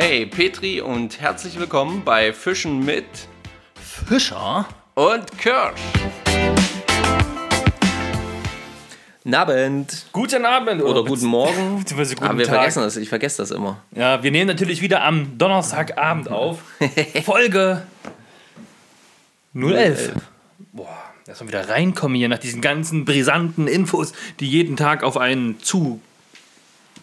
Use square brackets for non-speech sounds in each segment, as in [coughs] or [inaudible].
Hey Petri und herzlich willkommen bei Fischen mit Fischer? und Kirsch. Abend. Guten Abend Oder guten Morgen. Beziehungsweise guten Aber wir Tag. vergessen das, ich vergesse das immer. Ja, wir nehmen natürlich wieder am Donnerstagabend [laughs] auf. Folge 011. Boah, lass mal wieder reinkommen hier nach diesen ganzen brisanten Infos, die jeden Tag auf einen zu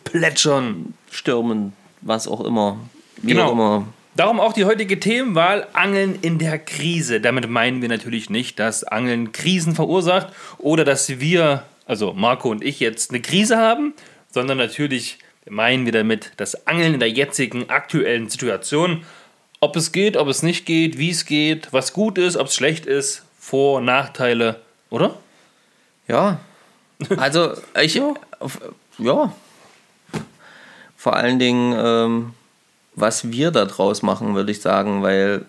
plätschern. Stürmen, was auch immer. Wie Genau. auch immer. Darum auch die heutige Themenwahl Angeln in der Krise. Damit meinen wir natürlich nicht, dass Angeln Krisen verursacht oder dass wir, also Marco und ich, jetzt eine Krise haben, sondern natürlich meinen wir damit das Angeln in der jetzigen aktuellen Situation. Ob es geht, ob es nicht geht, wie es geht, was gut ist, ob es schlecht ist, Vor-, Nachteile, oder? Ja. Also, ich. [laughs] Ja. ja. Vor allen Dingen, ähm, was wir da draus machen, würde ich sagen, weil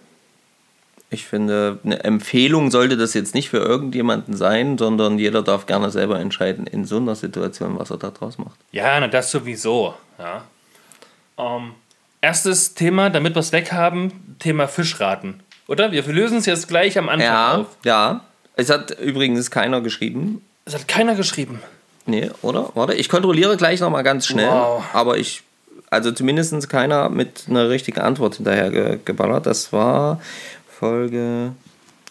ich finde, eine Empfehlung sollte das jetzt nicht für irgendjemanden sein, sondern jeder darf gerne selber entscheiden in so einer Situation, was er da draus macht. Ja, na das sowieso. Ja. Ähm, erstes Thema, damit wir es weg haben, Thema Fischraten. Oder? Wir lösen es jetzt gleich am Anfang Ja, auf. ja. Es hat übrigens keiner geschrieben. Es hat keiner geschrieben. Nee, oder? Warte, ich kontrolliere gleich nochmal ganz schnell. Wow. Aber ich, also zumindest keiner mit einer richtigen Antwort hinterher ge geballert. Das war Folge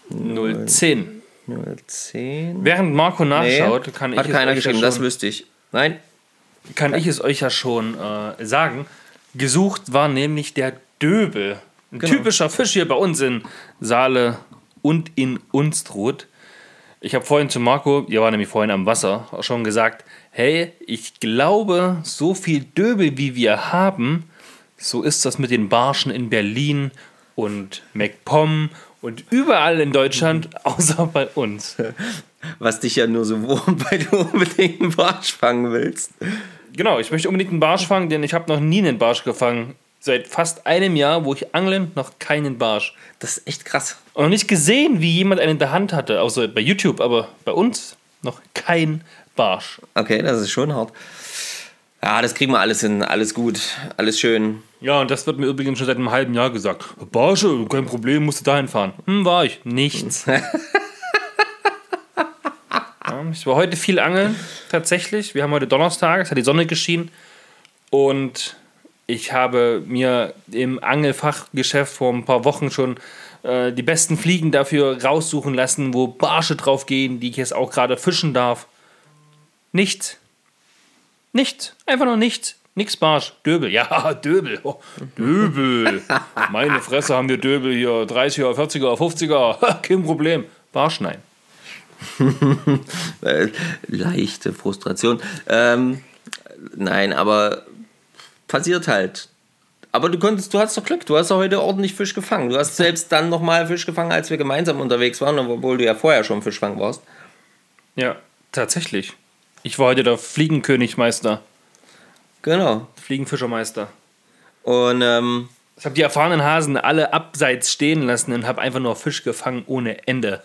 010. 010. Während Marco Nee, nachschaut, kann, ich hat keiner euch geschrieben, ja das schon, wüsste ich. Nein, kann ich es euch ja schon äh, sagen. Gesucht war nämlich der Döbel. Ein Genau. typischer Fisch hier bei uns in Saale und in Unstrut. Ich habe vorhin zu Marco, ihr war nämlich vorhin am Wasser, auch schon gesagt, hey, ich glaube, so viel Döbel wie wir haben, so ist das mit den Barschen in Berlin und MacPom und überall in Deutschland, außer bei uns. [laughs] was dich ja nur so wurmt, [laughs] weil du unbedingt einen Barsch fangen willst. Genau, ich möchte unbedingt einen Barsch fangen, denn ich habe noch nie einen Barsch gefangen. Seit fast einem Jahr, wo ich angeln, noch keinen Barsch. Das ist echt krass. Und noch nicht gesehen, wie jemand einen in der Hand hatte, außer bei YouTube, aber bei uns noch kein Barsch. Okay, das ist schon hart. Ja, das kriegen wir alles hin. Alles gut. Alles schön. Ja, und das wird mir übrigens schon seit einem halben Jahr gesagt. Barsche, kein Problem, musst du dahin fahren. Hm, war ich. Nichts. [laughs] ja, ich war heute viel angeln, tatsächlich. Wir haben heute Donnerstag, es hat die Sonne geschienen. Und ich habe mir im Angelfachgeschäft vor ein paar Wochen schon äh, die besten Fliegen dafür raussuchen lassen, wo Barsche drauf gehen, die ich jetzt auch gerade fischen darf. Nichts. Nichts. Einfach nur nichts. Nix Barsch. Döbel. Ja, [laughs] Döbel. Oh, Döbel. Meine Fresse haben wir Döbel hier. 30er, 40er, 50er. Kein Problem. Barsch, nein. [laughs] Leichte Frustration. Ähm, nein, aber passiert halt. Aber du konntest, du hast doch Glück, du hast doch heute ordentlich Fisch gefangen. Du hast selbst dann nochmal Fisch gefangen, als wir gemeinsam unterwegs waren, obwohl du ja vorher schon Fischfang warst. Ja, tatsächlich. Ich war heute der Fliegenkönigmeister. Genau. Fliegenfischermeister. Und ähm, Ich habe die erfahrenen Hasen alle abseits stehen lassen und habe einfach nur Fisch gefangen ohne Ende.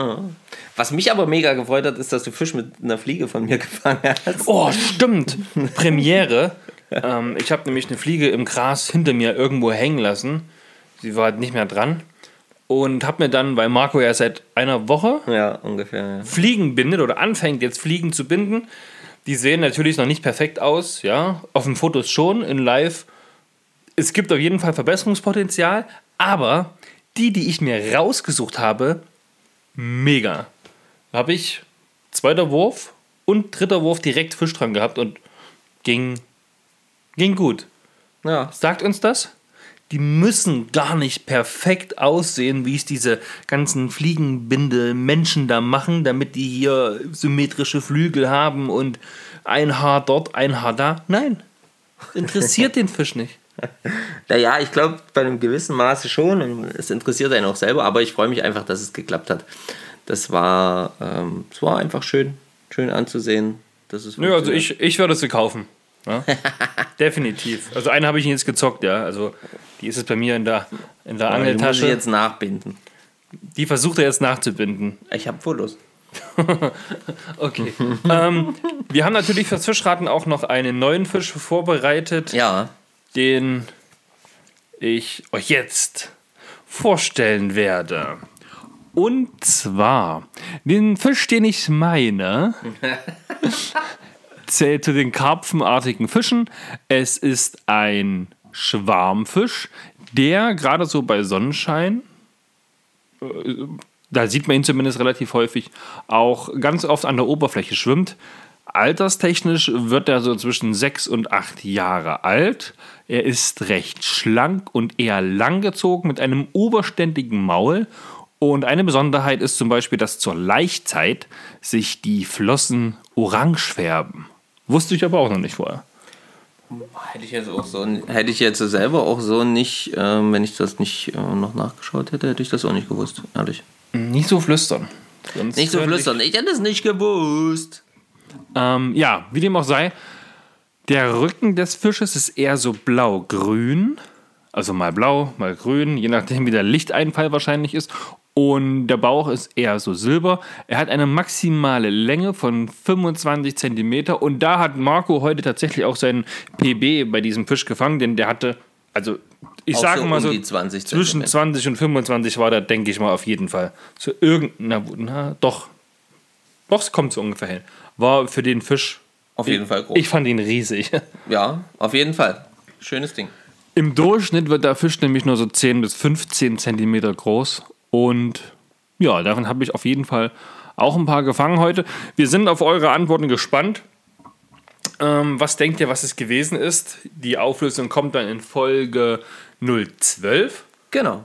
[laughs] was mich aber mega gefreut hat, ist, dass du Fisch mit einer Fliege von mir [laughs] gefangen hast. Oh, stimmt. Premiere. Ähm, ich habe nämlich eine Fliege im Gras hinter mir irgendwo hängen lassen. Sie war halt nicht mehr dran. Und habe mir dann, weil Marco ja seit einer Woche Ja, ungefähr. Ja. Fliegen bindet oder anfängt jetzt Fliegen zu binden, die sehen natürlich noch nicht perfekt aus, ja. Auf den Fotos schon, in Live. Es gibt auf jeden Fall Verbesserungspotenzial, aber die, die ich mir rausgesucht habe, mega. Da habe ich zweiter Wurf und dritter Wurf direkt Fisch dran gehabt und ging, ging gut. ja. Sagt uns das? Die müssen gar nicht perfekt aussehen, wie es diese ganzen Fliegenbinde Menschen da machen, damit die hier symmetrische Flügel haben und ein Haar dort, ein Haar da. Nein, interessiert den Fisch nicht. [laughs] Naja, ich glaube, bei einem gewissen Maße schon. Es interessiert einen auch selber, aber ich freue mich einfach, dass es geklappt hat. Das war, ähm, es war einfach schön, schön anzusehen. Dass es Nö, also ich, ich werde sie kaufen. Ja? [laughs] Definitiv. Also eine habe ich jetzt gezockt, ja. Also die ist jetzt bei mir in der, in der Aber die muss ich Angeltasche. jetzt nachbinden. Die versucht er jetzt nachzubinden. Ich habe Fotos. [laughs] Okay. ähm, wir haben natürlich fürs Fischraten auch noch einen neuen Fisch vorbereitet. Ja, Den ich euch jetzt vorstellen werde. Und zwar den Fisch, den ich meine, [laughs] zählt zu den karpfenartigen Fischen. Es ist ein Schwarmfisch, der gerade so bei Sonnenschein, äh, da sieht man ihn zumindest relativ häufig, auch ganz oft an der Oberfläche schwimmt. Alterstechnisch wird er so zwischen sechs und acht Jahre alt. Er ist recht schlank und eher langgezogen mit einem oberständigen Maul. Und eine Besonderheit ist zum Beispiel, dass zur Laichzeit sich die Flossen orange färben. Wusste ich aber auch noch nicht vorher. Hätte ich jetzt auch so, hätte ich jetzt selber auch so nicht, ähm, wenn ich das nicht äh, noch nachgeschaut hätte, hätte ich das auch nicht gewusst, ehrlich. Nicht so flüstern. Sonst nicht so flüstern, ich, ich hätte es nicht gewusst. Ähm, ja, wie dem auch sei, der Rücken des Fisches ist eher so blau-grün. Also mal blau, mal grün, je nachdem wie der Lichteinfall wahrscheinlich ist. Und der Bauch ist eher so silber. Er hat eine maximale Länge von 25 cm. Und da hat Marco heute tatsächlich auch seinen PB bei diesem Fisch gefangen, denn der hatte, also ich sage so mal so, um 20 zwischen 20 und 25 war der, denke ich mal, auf jeden Fall. So irgendeiner, na, doch. Doch, es kommt so ungefähr hin. War für den Fisch. Auf jeden Fall groß. Ich fand ihn riesig. [laughs] Ja, auf jeden Fall. Schönes Ding. Im Durchschnitt wird der Fisch nämlich nur so 10 bis 15 Zentimeter groß und ja, davon habe ich auf jeden Fall auch ein paar gefangen heute. Wir sind auf eure Antworten gespannt. Ähm, was denkt ihr, was es gewesen ist? Die Auflösung kommt dann in Folge 012. Genau.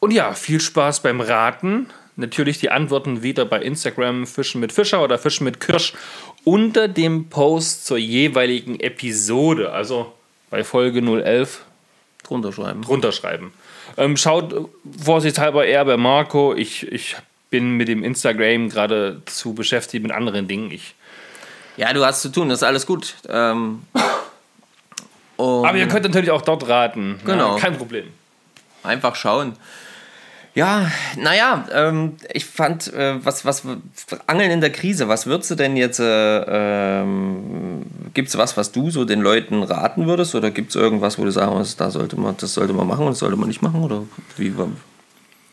Und ja, viel Spaß beim Raten. Natürlich die Antworten wieder bei Instagram Fischen mit Fischer oder Fischen mit Kirsch unter dem Post zur jeweiligen Episode. Also bei Folge 011 drunter schreiben. Drunter schreiben. Ähm, schaut vorsichtshalber eher bei Marco. Ich, ich bin mit dem Instagram gerade zu beschäftigt mit anderen Dingen. Ich ja, du hast zu tun, das ist alles gut. Ähm, Aber ihr könnt natürlich auch dort raten. Genau. Ja, kein Problem. Einfach schauen. Ja, naja, ähm, ich fand, äh, was, was, Angeln in der Krise, was würdest du denn jetzt, äh, ähm, gibt es was, was du so den Leuten raten würdest oder gibt es irgendwas, wo du sagen musst, da sollte man, das sollte man machen und das sollte man nicht machen oder wie?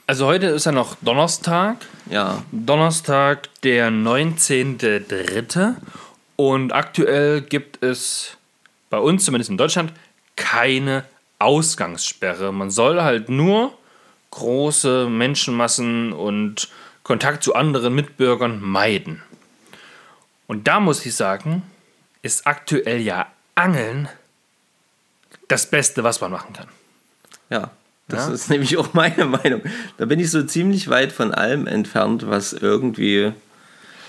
Also heute ist ja noch Donnerstag. Ja. Donnerstag, der 19.3. Und aktuell gibt es bei uns, zumindest in Deutschland, keine Ausgangssperre. Man soll halt nur große Menschenmassen und Kontakt zu anderen Mitbürgern meiden. Und da muss ich sagen, ist aktuell ja Angeln das Beste, was man machen kann. Ja, das ja? ist nämlich auch meine [laughs] Meinung. Da bin ich so ziemlich weit von allem entfernt, was irgendwie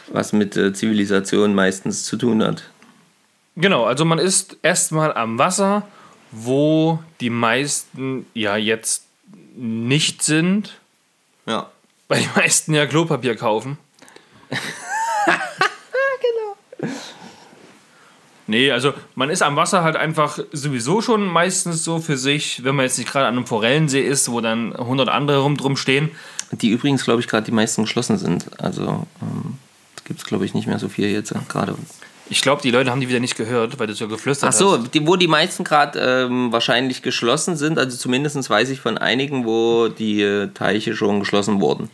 was mit äh, Zivilisation meistens zu tun hat. Genau, also man ist erstmal am Wasser, wo die meisten ja jetzt nicht sind. Ja. Weil die meisten ja Klopapier kaufen. [laughs] genau. Nee, also man ist am Wasser halt einfach sowieso schon meistens so für sich, wenn man jetzt nicht gerade an einem Forellensee ist, wo dann 100 andere rum drum stehen. Die übrigens, glaube ich, gerade die meisten geschlossen sind. Also ähm, gibt es, glaube ich, nicht mehr so viel jetzt gerade. Ich glaube, die Leute haben die wieder nicht gehört, weil du so geflüstert Ach so, hast. Die, wo die meisten gerade ähm, wahrscheinlich geschlossen sind. Also zumindest weiß ich von einigen, wo die äh, Teiche schon geschlossen wurden.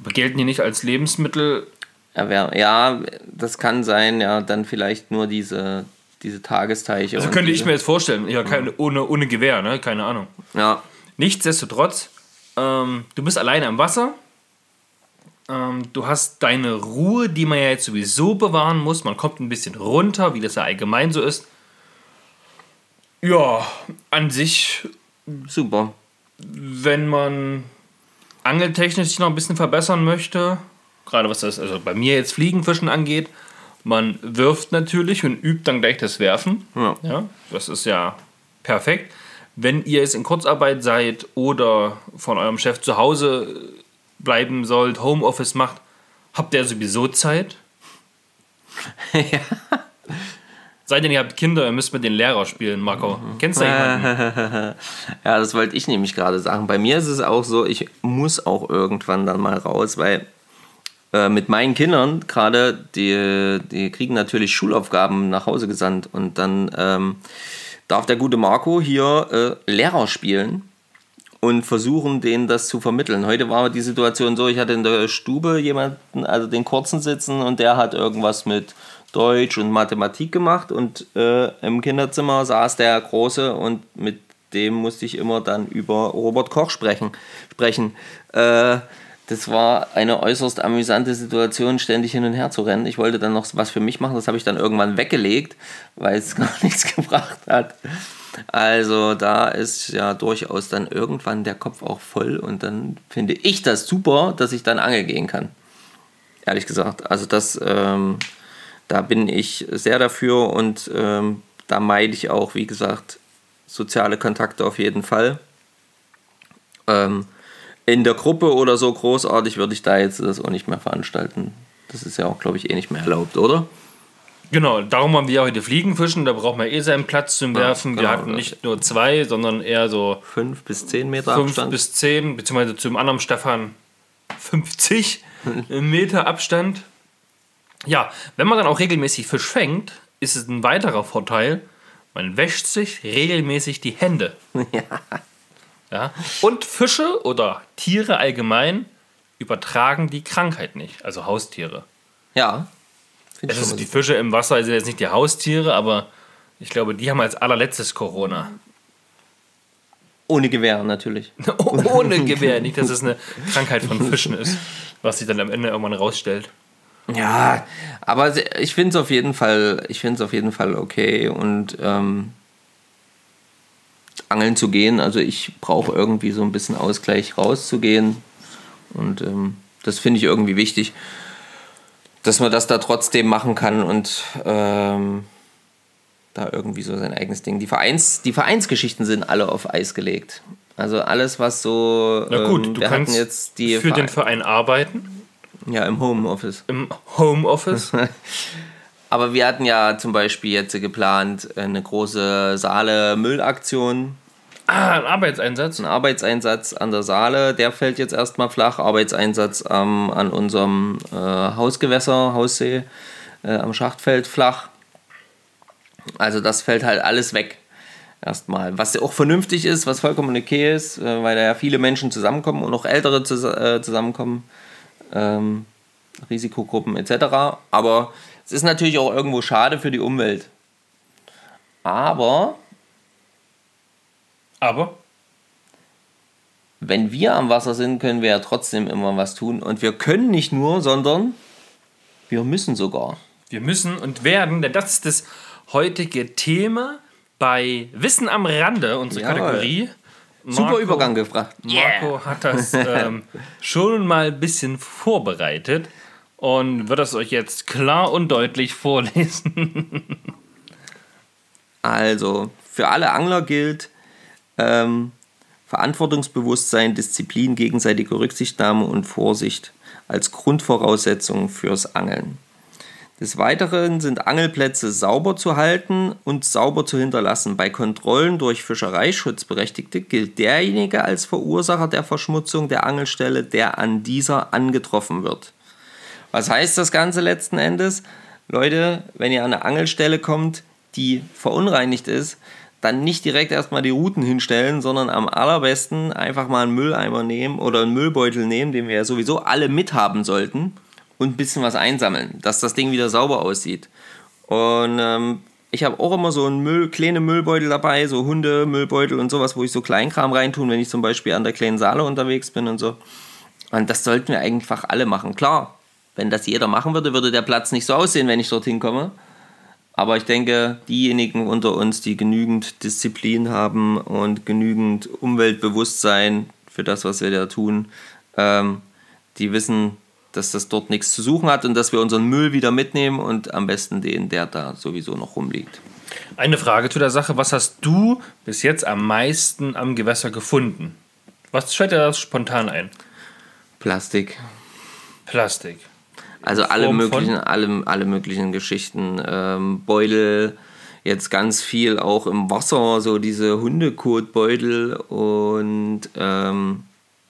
Aber gelten die nicht als Lebensmittel? Ja, das kann sein. Ja, dann vielleicht nur diese, diese Tagesteiche. Also könnte ich mir jetzt vorstellen. Ja, keine, ohne, ohne Gewehr, ne? Keine Ahnung. Ja. Nichtsdestotrotz, ähm, du bist alleine am Wasser ähm, du hast deine Ruhe, die man ja jetzt sowieso bewahren muss. Man kommt ein bisschen runter, wie das ja allgemein so ist. Ja, an sich super. Wenn man angeltechnisch sich noch ein bisschen verbessern möchte, gerade was das also bei mir jetzt Fliegenfischen angeht, man wirft natürlich und übt dann gleich das Werfen. Ja. ja das ist ja perfekt. Wenn ihr jetzt in Kurzarbeit seid oder von eurem Chef zu Hause bleiben sollt, Homeoffice macht, habt ihr sowieso Zeit? [laughs] ja. Sei denn, ihr habt Kinder, ihr müsst mit den Lehrer spielen, Marco. Kennst du jemanden? [laughs] ja, das wollte ich nämlich gerade sagen. Bei mir ist es auch so, ich muss auch irgendwann dann mal raus, weil äh, mit meinen Kindern gerade, die, die kriegen natürlich Schulaufgaben nach Hause gesandt und dann ähm, darf der gute Marco hier äh, Lehrer spielen und versuchen, denen das zu vermitteln. Heute war die Situation so, ich hatte in der Stube jemanden, also den kurzen sitzen und der hat irgendwas mit Deutsch und Mathematik gemacht und äh, im Kinderzimmer saß der Große und mit dem musste ich immer dann über Robert Koch sprechen. sprechen. Äh, das war eine äußerst amüsante Situation, ständig hin und her zu rennen. Ich wollte dann noch was für mich machen, das habe ich dann irgendwann weggelegt, weil es [laughs] gar nichts gebracht hat. Also da ist ja durchaus dann irgendwann der Kopf auch voll und dann finde ich das super, dass ich dann angeln gehen kann. Ehrlich gesagt. Also das, ähm, da bin ich sehr dafür und ähm, da meide ich auch, wie gesagt, soziale Kontakte auf jeden Fall. Ähm, in der Gruppe oder so großartig würde ich da jetzt das auch nicht mehr veranstalten. Das ist ja auch, glaube ich, eh nicht mehr erlaubt, oder? Genau, darum haben wir heute Fliegenfischen. Da braucht man eh seinen Platz zum Werfen. Ja, genau, wir hatten nicht nur zwei, sondern eher so. Fünf bis zehn Meter fünf Abstand. bis zehn, beziehungsweise zum anderen Stefan 50 [laughs] Meter Abstand. Ja, wenn man dann auch regelmäßig Fisch fängt, ist es ein weiterer Vorteil. Man wäscht sich regelmäßig die Hände. Ja. Ja? Und Fische oder Tiere allgemein übertragen die Krankheit nicht, also Haustiere. Ja. Es ist die Fische im Wasser sind jetzt nicht die Haustiere, aber ich glaube, die haben als allerletztes Corona. Ohne Gewehr natürlich. [laughs] Ohne Gewehr, nicht, dass es eine [laughs] Krankheit von Fischen ist, was sich dann am Ende irgendwann rausstellt. Ja, aber ich finde es auf jeden Fall, ich finde es auf jeden Fall okay und ähm, angeln zu gehen. Also ich brauche irgendwie so ein bisschen Ausgleich rauszugehen. Und ähm, das finde ich irgendwie wichtig, dass man das da trotzdem machen kann und ähm, da irgendwie so sein eigenes Ding. Die, Vereins, die Vereinsgeschichten sind alle auf Eis gelegt. Also alles, was so. Na gut, ähm, du kannst jetzt die für Verein den Verein arbeiten. Ja, im Homeoffice. Im Homeoffice. [laughs] Aber wir hatten ja zum Beispiel jetzt geplant eine große Saale-Müllaktion. Ah, ein Arbeitseinsatz? Ein Arbeitseinsatz an der Saale, der fällt jetzt erstmal flach. Arbeitseinsatz ähm, an unserem äh, Hausgewässer, Haussee, äh, am Schachtfeld flach. Also das fällt halt alles weg. Erstmal. Was ja auch vernünftig ist, was vollkommen okay ist, äh, weil da ja viele Menschen zusammenkommen und auch Ältere zus äh, zusammenkommen. Ähm, Risikogruppen etc. Aber es ist natürlich auch irgendwo schade für die Umwelt. Aber. Aber? Wenn wir am Wasser sind, können wir ja trotzdem immer was tun. Und wir können nicht nur, sondern wir müssen sogar. Wir müssen und werden, denn das ist das heutige Thema bei Wissen am Rande, unsere ja, Kategorie. Marco, Super Übergang gefragt. Marco yeah. hat das ähm, [laughs] schon mal ein bisschen vorbereitet und wird es euch jetzt klar und deutlich vorlesen. [laughs] also, für alle Angler gilt ähm, Verantwortungsbewusstsein, Disziplin, gegenseitige Rücksichtnahme und Vorsicht als Grundvoraussetzung fürs Angeln. Des Weiteren sind Angelplätze sauber zu halten und sauber zu hinterlassen. Bei Kontrollen durch Fischereischutzberechtigte gilt derjenige als Verursacher der Verschmutzung der Angelstelle, der an dieser angetroffen wird. Was heißt das Ganze letzten Endes? Leute, wenn ihr an eine Angelstelle kommt, die verunreinigt ist, dann nicht direkt erstmal die Routen hinstellen, sondern am allerbesten einfach mal einen Mülleimer nehmen oder einen Müllbeutel nehmen, den wir ja sowieso alle mithaben sollten und ein bisschen was einsammeln, dass das Ding wieder sauber aussieht. Und ähm, ich habe auch immer so einen Müll, kleine Müllbeutel dabei, so Hundemüllbeutel und sowas, wo ich so Kleinkram reintun, wenn ich zum Beispiel an der kleinen Saale unterwegs bin und so. Und das sollten wir einfach alle machen. Klar, wenn das jeder machen würde, würde der Platz nicht so aussehen, wenn ich dorthin komme. Aber ich denke, diejenigen unter uns, die genügend Disziplin haben und genügend Umweltbewusstsein für das, was wir da tun, ähm, die wissen, dass das dort nichts zu suchen hat und dass wir unseren Müll wieder mitnehmen und am besten den, der da sowieso noch rumliegt. Eine Frage zu der Sache: Was hast du bis jetzt am meisten am Gewässer gefunden? Was fällt dir da spontan ein? Plastik. Plastik. Also alle möglichen, alle, alle möglichen Geschichten. Ähm, Beutel, jetzt ganz viel auch im Wasser, so diese Hundekotbeutel und ähm,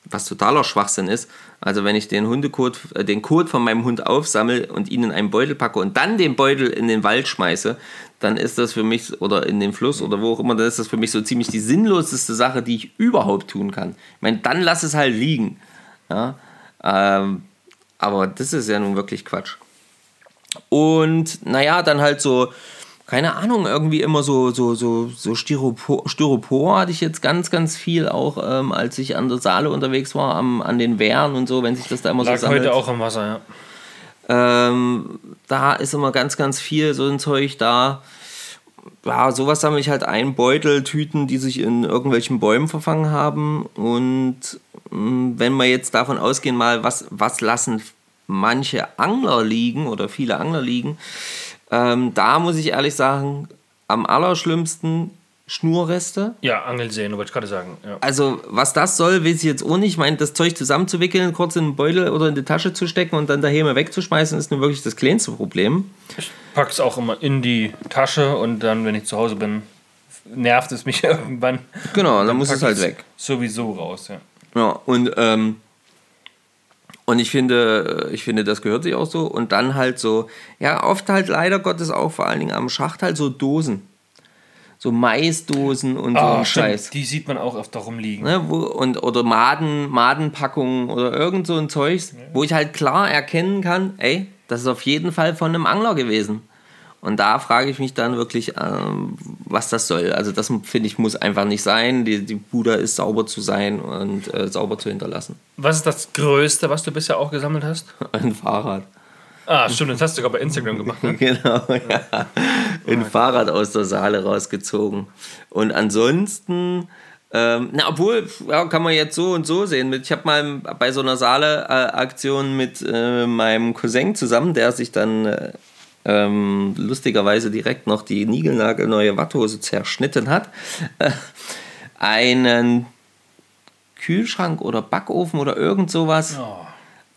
was totaler Schwachsinn ist. Also wenn ich den Hundekot, äh, den Kot von meinem Hund aufsammle und ihn in einen Beutel packe und dann den Beutel in den Wald schmeiße, dann ist das für mich, oder in den Fluss oder wo auch immer, dann ist das für mich so ziemlich die sinnloseste Sache, die ich überhaupt tun kann. Ich meine, dann lass es halt liegen. Ja? Ähm, aber das ist ja nun wirklich Quatsch. Und naja, dann halt so, keine Ahnung, irgendwie immer so, so, so, so Styropor, Styropor hatte ich jetzt ganz, ganz viel, auch ähm, als ich an der Saale unterwegs war, am, an den Wehren und so, wenn sich das da immer Lag so sammelt. heute auch im Wasser, ja. Ähm, da ist immer ganz, ganz viel so ein Zeug da. Ja, sowas sammle ich halt ein, Beutel, Tüten, die sich in irgendwelchen Bäumen verfangen haben. Und mh, wenn wir jetzt davon ausgehen, mal, was, was lassen manche Angler liegen oder viele Angler liegen, ähm, da muss ich ehrlich sagen, am allerschlimmsten Schnurreste. Ja, Angelseen, wollte ich gerade sagen. Ja. Also, was das soll, weiß ich jetzt auch nicht. Ich meine, das Zeug zusammenzuwickeln, kurz in den Beutel oder in die Tasche zu stecken und dann daheim wegzuschmeißen, ist nun wirklich das kleinste Problem. Ich pack's auch immer in die Tasche und dann, wenn ich zu Hause bin, nervt es mich [laughs] irgendwann. Genau, und dann muss es halt weg. Sowieso raus, ja. Ja, und, ähm, und ich finde, ich finde, das gehört sich auch so. Und dann halt so, ja, oft halt leider Gottes auch vor allen Dingen am Schacht halt so Dosen. So Maisdosen und so Ah, Scheiß. Die sieht man auch öfter rumliegen. Ne, wo, und, oder Maden, Madenpackungen oder irgend so ein Zeugs, wo ich halt klar erkennen kann, ey, das ist auf jeden Fall von einem Angler gewesen. Und da frage ich mich dann wirklich, ähm, was das soll. Also das finde ich muss einfach nicht sein. Die, die Bude ist sauber zu sein und äh, sauber zu hinterlassen. Was ist das Größte, was du bisher auch gesammelt hast? [laughs] Ein Fahrrad. Ah, stimmt, das hast du sogar bei Instagram gemacht. Ne? [laughs] Genau, ja. Ein Fahrrad aus der Saale rausgezogen. Und ansonsten, ähm, na, obwohl, ja, kann man jetzt so und so sehen. Ich habe mal bei so einer Saale-Aktion mit äh, meinem Cousin zusammen, der sich dann äh, ähm, lustigerweise direkt noch die niegelnagelneue Watthose zerschnitten hat, äh, einen Kühlschrank oder Backofen oder irgend sowas Oh.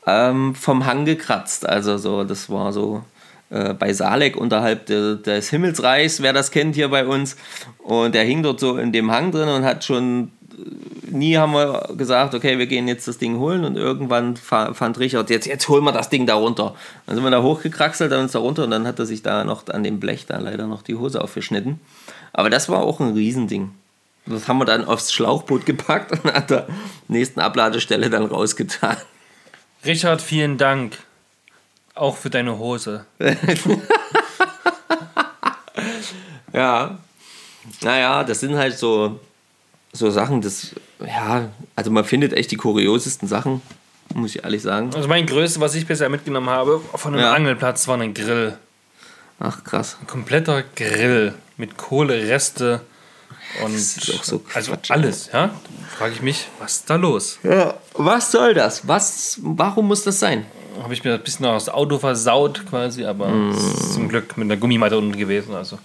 Ähm, vom Hang gekratzt. Also so, das war so äh, bei Salek unterhalb de, des Himmelsreichs, wer das kennt hier bei uns. Und der hing dort so in dem Hang drin und hat schon äh, nie haben wir gesagt, okay, wir gehen jetzt das Ding holen und irgendwann fa- fand Richard, jetzt, jetzt holen wir das Ding da runter. Dann sind wir da hochgekraxelt, dann uns da runter und dann hat er sich da noch an dem Blech da leider noch die Hose aufgeschnitten. Aber das war auch ein Riesending. Das haben wir dann aufs Schlauchboot gepackt und an der nächsten Abladestelle dann rausgetan. Richard, vielen Dank. Auch für deine Hose. [laughs] Ja. Naja, das sind halt so, so Sachen, das, ja, also man findet echt die kuriosesten Sachen, muss ich ehrlich sagen. Also mein Größte, was ich bisher mitgenommen habe, von einem Ja. Angelplatz, war ein Grill. Ach, krass. Ein kompletter Grill mit Kohlereste und ist doch so also Quatsch, alles, ja? Frage ich mich, was ist da los? Ja, was soll das? Was, warum muss das sein? Habe ich mir ein bisschen aus dem Auto versaut quasi, aber ist zum Glück mit einer Gummimatte unten gewesen. Also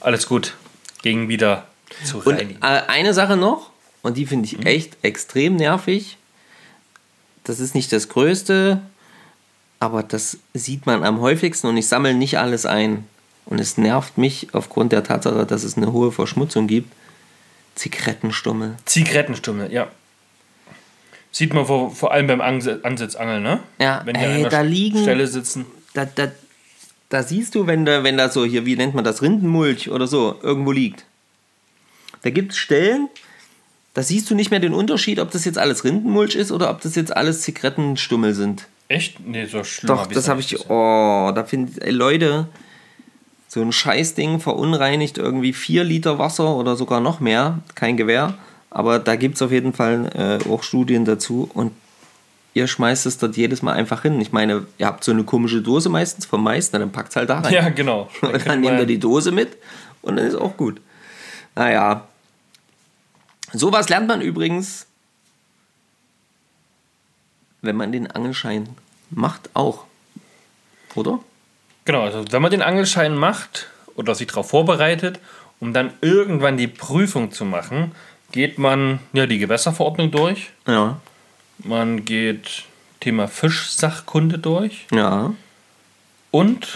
alles gut. Ging wieder zu Und reinigen. äh, eine Sache noch, und die finde ich echt extrem nervig. Das ist nicht das Größte, aber das sieht man am häufigsten und ich sammle nicht alles ein. Und es nervt mich aufgrund der Tatsache, dass es eine hohe Verschmutzung gibt. Zigarettenstummel. Zigarettenstummel, ja. Sieht man vor, vor allem beim Ansitzangeln, ne? Ja, Wenn die ey, an da liegen- Stelle sitzen. Da, da, da siehst du, wenn da, wenn da so hier, wie nennt man das, Rindenmulch oder so, irgendwo liegt. Da gibt es Stellen, da siehst du nicht mehr den Unterschied, ob das jetzt alles Rindenmulch ist oder ob das jetzt alles Zigarettenstummel sind. Echt? Nee, so schlimm. Doch, hab das habe ich. Oh, da finde ich, Leute, so ein Scheißding verunreinigt irgendwie 4 Liter Wasser oder sogar noch mehr. Kein Gewehr. Aber da gibt es auf jeden Fall äh, auch Studien dazu. Und ihr schmeißt es dort jedes Mal einfach hin. Ich meine, ihr habt so eine komische Dose meistens vom Mais, dann packt es halt da rein. Ja, genau. Und [laughs] dann nehmt ihr die Dose mit und dann ist auch gut. Naja. Sowas lernt man übrigens, wenn man den Angelschein macht, auch. Oder? Genau, also wenn man den Angelschein macht oder sich darauf vorbereitet, um dann irgendwann die Prüfung zu machen, geht man ja die Gewässerverordnung durch. Ja. Man geht Thema Fischsachkunde durch Ja. und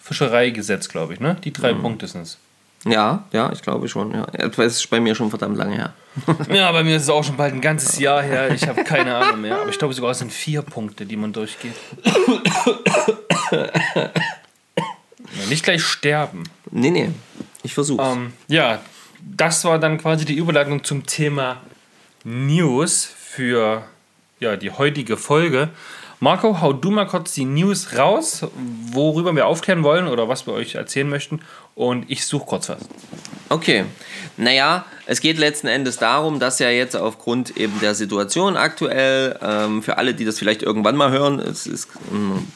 Fischereigesetz, glaube ich, ne? Die drei Punkte sind es. Ja, ja, ich glaube schon. Ja. Das ist bei mir schon verdammt lange her. [laughs] Ja, bei mir ist es auch schon bald ein ganzes Jahr her. Ich habe keine Ahnung mehr. Aber ich glaube sogar, es sind vier Punkte, die man durchgeht. [coughs] Nicht gleich sterben. Nee, nee, ich versuch's. Ähm, ja, das war dann quasi die Überleitung zum Thema News für ja, die heutige Folge. Marco, hau du mal kurz die News raus, worüber wir aufklären wollen oder was wir euch erzählen möchten. Und ich suche kurz was. Okay. Naja, es geht letzten Endes darum, dass ja jetzt aufgrund eben der Situation aktuell, ähm, für alle, die das vielleicht irgendwann mal hören, es ist ähm,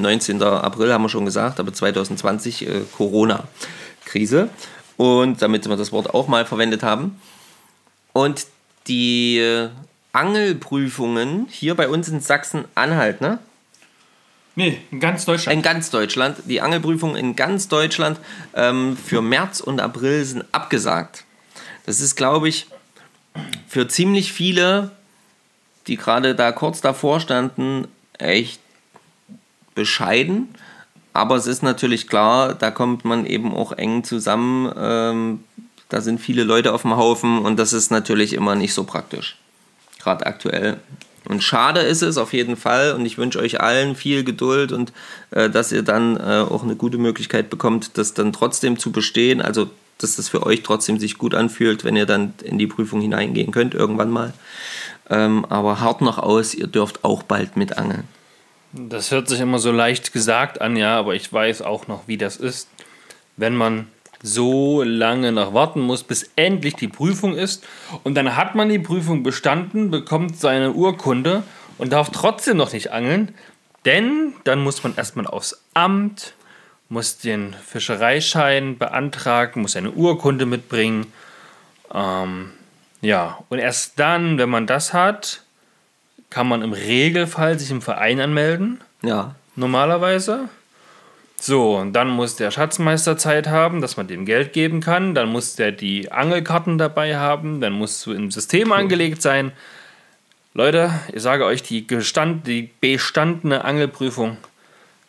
19. April, haben wir schon gesagt, aber 2020 äh, Corona-Krise. Und damit wir das Wort auch mal verwendet haben. Und die äh, Angelprüfungen hier bei uns in Sachsen-Anhalt, ne? Nee, in ganz Deutschland. In ganz Deutschland. Die Angelprüfungen in ganz Deutschland ähm, für März und April sind abgesagt. Das ist, glaube ich, für ziemlich viele, die gerade da kurz davor standen, echt bescheiden. Aber es ist natürlich klar, da kommt man eben auch eng zusammen. Ähm, da sind viele Leute auf dem Haufen und das ist natürlich immer nicht so praktisch. Gerade aktuell. Und schade ist es auf jeden Fall und ich wünsche euch allen viel Geduld und äh, dass ihr dann äh, auch eine gute Möglichkeit bekommt, das dann trotzdem zu bestehen. Also, dass das für euch trotzdem sich gut anfühlt, wenn ihr dann in die Prüfung hineingehen könnt, irgendwann mal. Ähm, aber hart noch aus, ihr dürft auch bald mit angeln. Das hört sich immer so leicht gesagt an, ja, aber ich weiß auch noch, wie das ist, wenn man so lange noch warten muss, bis endlich die Prüfung ist. Und dann hat man die Prüfung bestanden, bekommt seine Urkunde und darf trotzdem noch nicht angeln, denn dann muss man erstmal aufs Amt, muss den Fischereischein beantragen, muss eine Urkunde mitbringen. Ähm, ja, und erst dann, wenn man das hat, kann man im Regelfall sich im Verein anmelden. Ja. Normalerweise. So, und dann muss der Schatzmeister Zeit haben, dass man dem Geld geben kann. Dann muss der die Angelkarten dabei haben. Dann muss du im System angelegt sein. Leute, ich sage euch, die, gestand, die bestandene Angelprüfung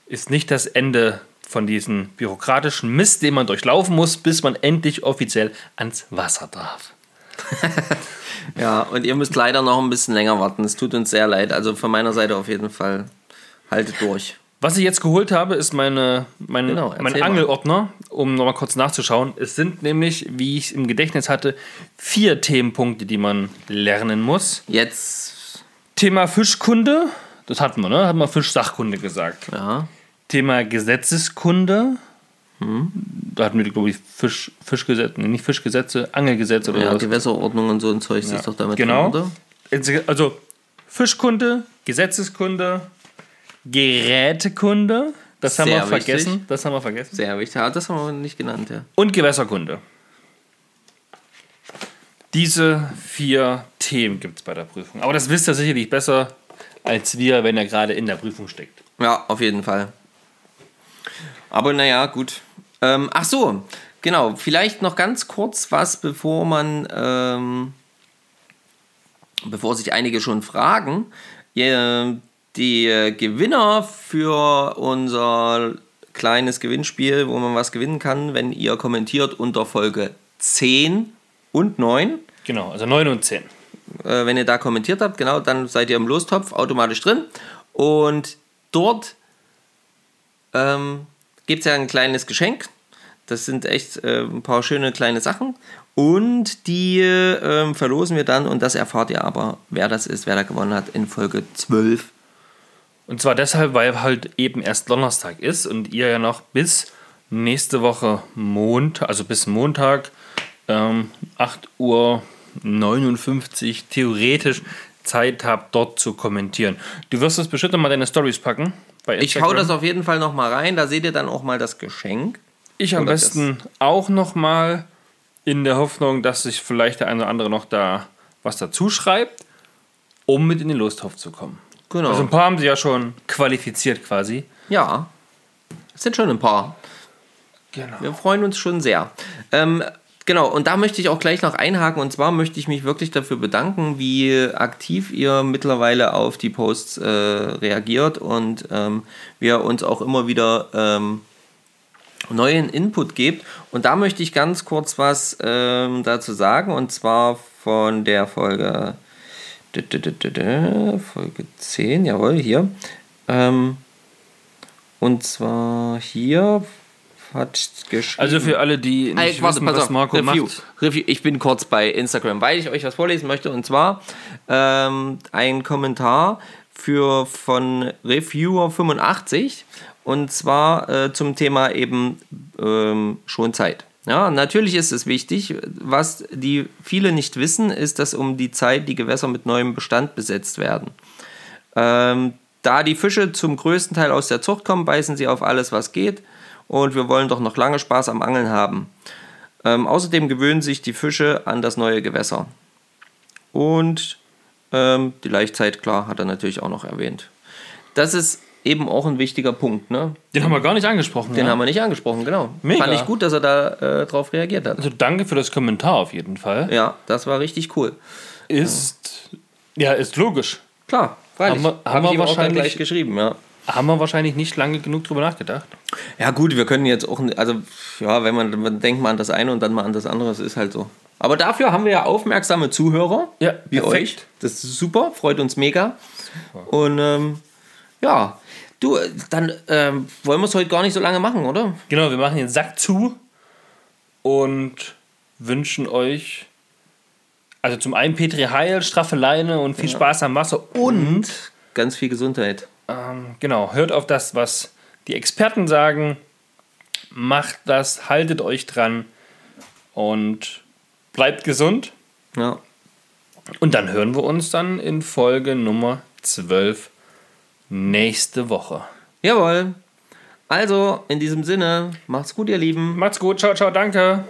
ist nicht das Ende von diesem bürokratischen Mist, den man durchlaufen muss, bis man endlich offiziell ans Wasser darf. [laughs] Ja, und ihr müsst leider noch ein bisschen länger warten. Es tut uns sehr leid. Also von meiner Seite auf jeden Fall haltet durch. Was ich jetzt geholt habe, ist meine, mein, Genau, mein. Angelordner, um nochmal kurz nachzuschauen. Es sind nämlich, wie ich es im Gedächtnis hatte, vier Themenpunkte, die man lernen muss. Jetzt, Thema Fischkunde, das hatten wir, ne? Hatten wir Fischsachkunde gesagt. ja, Thema Gesetzeskunde, Hm. da hatten wir, glaube ich, Fisch, Fischgesetze, nicht Fischgesetze, Angelgesetze oder ja was. Gewässerordnung und so ein Zeug ist doch damit Genau. drin, oder? Also Fischkunde, Gesetzeskunde, Gerätekunde, das haben wir Sehr wichtig. vergessen. Das haben wir vergessen. Sehr wichtig. Ja, das haben wir nicht genannt, ja. Und Gewässerkunde. Diese vier Themen gibt es bei der Prüfung. Aber das wisst ihr sicherlich besser als wir, wenn ihr gerade in der Prüfung steckt. Ja, auf jeden Fall. Aber naja, gut. Ähm, ach so, genau. Vielleicht noch ganz kurz was, bevor man, ähm, bevor sich einige schon fragen. Die äh, Gewinner für unser kleines Gewinnspiel, wo man was gewinnen kann, wenn ihr kommentiert unter Folge 10 und 9 Genau, also 9 und 10. äh, wenn ihr da kommentiert habt, genau, dann seid ihr im Lostopf automatisch drin. Und dort ähm, gibt es ja ein kleines Geschenk. Das sind echt äh, ein paar schöne kleine Sachen. Und die ähm, verlosen wir dann und das erfahrt ihr aber, wer das ist, wer da gewonnen hat, in Folge 12. Und zwar deshalb, weil halt eben erst Donnerstag ist und ihr ja noch bis nächste Woche Montag, also bis Montag, ähm, 8 Uhr 59 theoretisch Zeit habt, dort zu kommentieren. Du wirst es bestimmt mal deine Stories packen. Bei Ich hau das auf jeden Fall nochmal rein, da seht ihr dann auch mal das Geschenk. Ich am besten auch noch mal in der Hoffnung, dass sich vielleicht der eine oder andere noch da was dazu schreibt, um mit in den Lostopf zu kommen. Genau. Also ein paar haben sie ja schon qualifiziert quasi. ja, es sind schon ein paar. Genau. Wir freuen uns schon sehr. Ähm, genau, und da möchte ich auch gleich noch einhaken. Und zwar möchte ich mich wirklich dafür bedanken, wie aktiv ihr mittlerweile auf die Posts äh, reagiert und ähm, wir uns auch immer wieder ähm, neuen Input gebt. Und da möchte ich ganz kurz was ähm, dazu sagen. Und zwar von der Folge, Folge 10, jawohl, hier. Ähm, und zwar hier hat geschrieben. Also für alle, die nicht Ey, warte, wissen, was auf, Marco Review. macht. Review. Ich bin kurz bei Instagram, weil ich euch was vorlesen möchte. Und zwar ähm, ein Kommentar für von Reviewer85 und zwar äh, zum Thema eben ähm, schon Zeit. Ja, natürlich ist es wichtig. Was die viele nicht wissen, ist, dass um die Zeit die Gewässer mit neuem Bestand besetzt werden. Ähm, da die Fische zum größten Teil aus der Zucht kommen, beißen sie auf alles, was geht. Und wir wollen doch noch lange Spaß am Angeln haben. Ähm, außerdem gewöhnen sich die Fische an das neue Gewässer. Und ähm, die Laichzeit, klar, hat er natürlich auch noch erwähnt. Das ist eben auch ein wichtiger Punkt. Ne? Den haben wir gar nicht angesprochen. Den ja? haben wir nicht angesprochen, genau. Mega. Fand ich gut, dass er da äh, drauf reagiert hat. Also danke für das Kommentar auf jeden Fall. Ja, das war richtig cool. Ist, ja, ist logisch. Klar, freilich. Haben wir- Hab haben ich wir wahrscheinlich- gleich geschrieben, ja. Haben wir wahrscheinlich nicht lange genug drüber nachgedacht. Ja gut, wir können jetzt auch, also ja, wenn man, man denkt mal an das eine und dann mal an das andere, das ist halt so. Aber dafür haben wir ja aufmerksame Zuhörer, Ja, wie perfekt. euch. Das ist super, freut uns mega. Und ähm, ja, du, dann ähm, wollen wir es heute gar nicht so lange machen, oder? Genau, wir machen den Sack zu und wünschen euch also zum einen Petri Heil, straffe Leine und viel Spaß am Wasser und Ganz viel Gesundheit. Ähm, genau, hört auf das, was die Experten sagen, macht das, haltet euch dran und bleibt gesund. Ja. Und dann hören wir uns dann in Folge Nummer 12 nächste Woche. Jawohl. Also, in diesem Sinne, macht's gut, ihr Lieben. Macht's gut, ciao, ciao, danke.